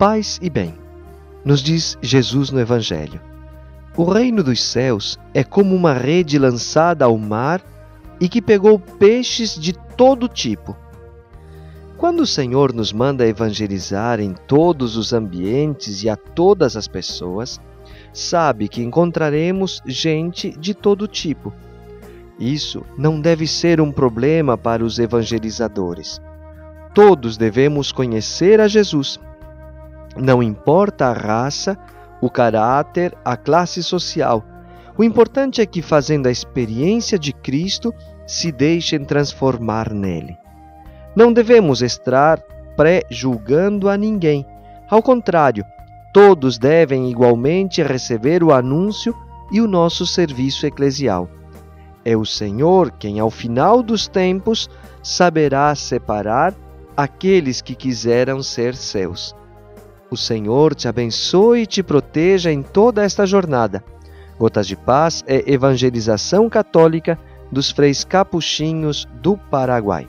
Paz e bem, nos diz Jesus no Evangelho. O reino dos céus é como uma rede lançada ao mar e que pegou peixes de todo tipo. Quando o Senhor nos manda evangelizar em todos os ambientes e a todas as pessoas, sabe que encontraremos gente de todo tipo. Isso não deve ser um problema para os evangelizadores. Todos devemos conhecer a Jesus. Não importa a raça, o caráter, a classe social. O importante é que, fazendo a experiência de Cristo, se deixem transformar nele. Não devemos estar pré-julgando a ninguém. Ao contrário, todos devem igualmente receber o anúncio e o nosso serviço eclesial. É o Senhor quem, ao final dos tempos, saberá separar aqueles que quiseram ser seus. O Senhor te abençoe e te proteja em toda esta jornada. Gotas de Paz é evangelização católica dos freis capuchinhos do Paraguai.